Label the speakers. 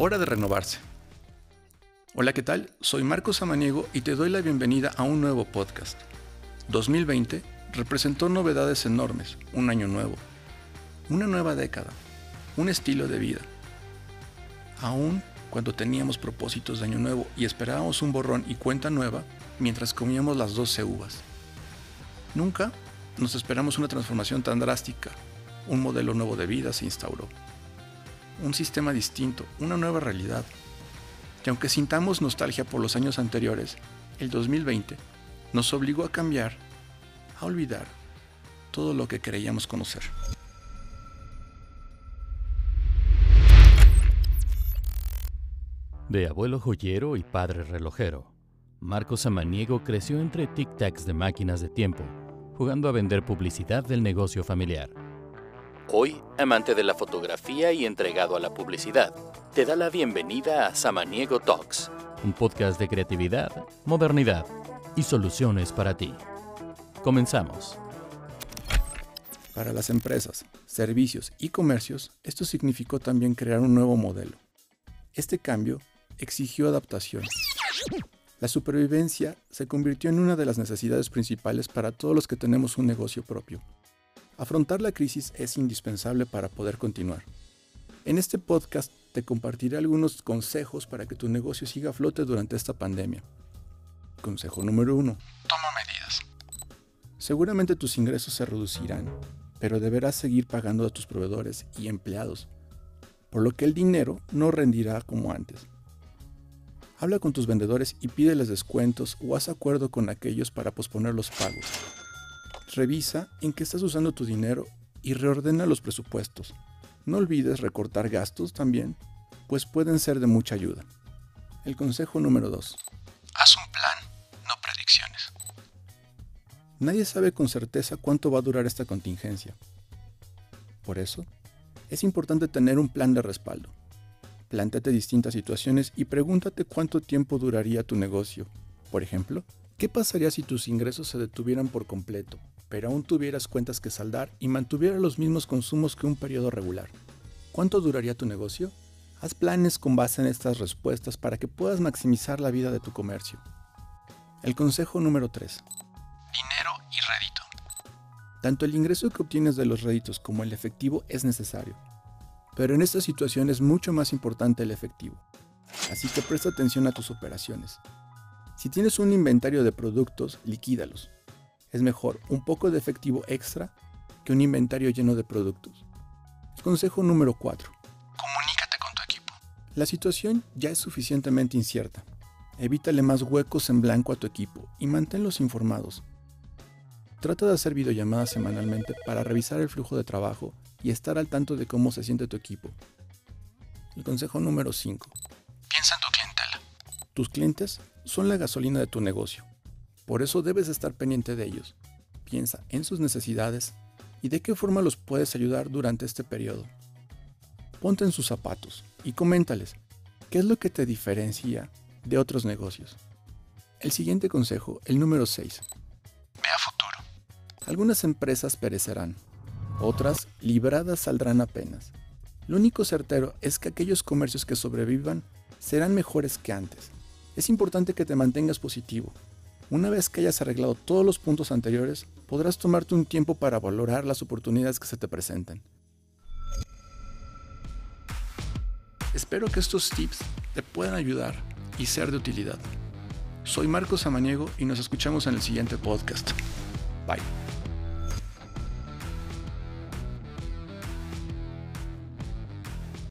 Speaker 1: Hora de renovarse. Hola, ¿qué tal? Soy Marcos Samaniego y te doy la bienvenida a un nuevo podcast. 2020 representó novedades enormes, un año nuevo, una nueva década, un estilo de vida. Aún cuando teníamos propósitos de año nuevo y esperábamos un borrón y cuenta nueva mientras comíamos las 12 uvas. Nunca nos esperamos una transformación tan drástica. Un modelo nuevo de vida se instauró. Un sistema distinto, una nueva realidad. Y aunque sintamos nostalgia por los años anteriores, el 2020 nos obligó a cambiar, a olvidar todo lo que creíamos conocer.
Speaker 2: De abuelo joyero y padre relojero, Marcos Samaniego creció entre tic-tacs de máquinas de tiempo, jugando a vender publicidad del negocio familiar. Hoy, amante de la fotografía y entregado a la publicidad, te da la bienvenida a Samaniego Talks, un podcast de creatividad, modernidad y soluciones para ti. Comenzamos.
Speaker 1: Para las empresas, servicios y comercios, esto significó también crear un nuevo modelo. Este cambio exigió adaptación. La supervivencia se convirtió en una de las necesidades principales para todos los que tenemos un negocio propio. Afrontar la crisis es indispensable para poder continuar. En este podcast te compartiré algunos consejos para que tu negocio siga a flote durante esta pandemia. Consejo número 1. Toma medidas. Seguramente tus ingresos se reducirán, pero deberás seguir pagando a tus proveedores y empleados, por lo que el dinero no rendirá como antes. Habla con tus vendedores y pídeles descuentos o haz acuerdo con aquellos para posponer los pagos. Revisa en qué estás usando tu dinero y reordena los presupuestos. No olvides recortar gastos también, pues pueden ser de mucha ayuda. El consejo número 2. Haz un plan, no predicciones. Nadie sabe con certeza cuánto va a durar esta contingencia. Por eso, es importante tener un plan de respaldo. Plántate distintas situaciones y pregúntate cuánto tiempo duraría tu negocio. Por ejemplo, ¿qué pasaría si tus ingresos se detuvieran por completo, pero aún tuvieras cuentas que saldar y mantuvieras los mismos consumos que un periodo regular? ¿Cuánto duraría tu negocio? Haz planes con base en estas respuestas para que puedas maximizar la vida de tu comercio. El consejo número 3. Dinero y rédito. Tanto el ingreso que obtienes de los réditos como el efectivo es necesario pero en esta situación es mucho más importante el efectivo. Así que presta atención a tus operaciones. Si tienes un inventario de productos, liquídalos. Es mejor un poco de efectivo extra que un inventario lleno de productos. Consejo número 4. Comunícate con tu equipo. La situación ya es suficientemente incierta. Evítale más huecos en blanco a tu equipo y manténlos informados. Trata de hacer videollamadas semanalmente para revisar el flujo de trabajo y estar al tanto de cómo se siente tu equipo. El consejo número 5. Piensa en tu clientela. Tus clientes son la gasolina de tu negocio. Por eso debes estar pendiente de ellos. Piensa en sus necesidades y de qué forma los puedes ayudar durante este periodo. Ponte en sus zapatos y coméntales qué es lo que te diferencia de otros negocios. El siguiente consejo, el número 6. Ve a futuro. Algunas empresas perecerán, otras, libradas, saldrán apenas. Lo único certero es que aquellos comercios que sobrevivan serán mejores que antes. Es importante que te mantengas positivo. Una vez que hayas arreglado todos los puntos anteriores, podrás tomarte un tiempo para valorar las oportunidades que se te presenten. Espero que estos tips te puedan ayudar y ser de utilidad. Soy Marcos Samaniego y nos escuchamos en el siguiente podcast. Bye.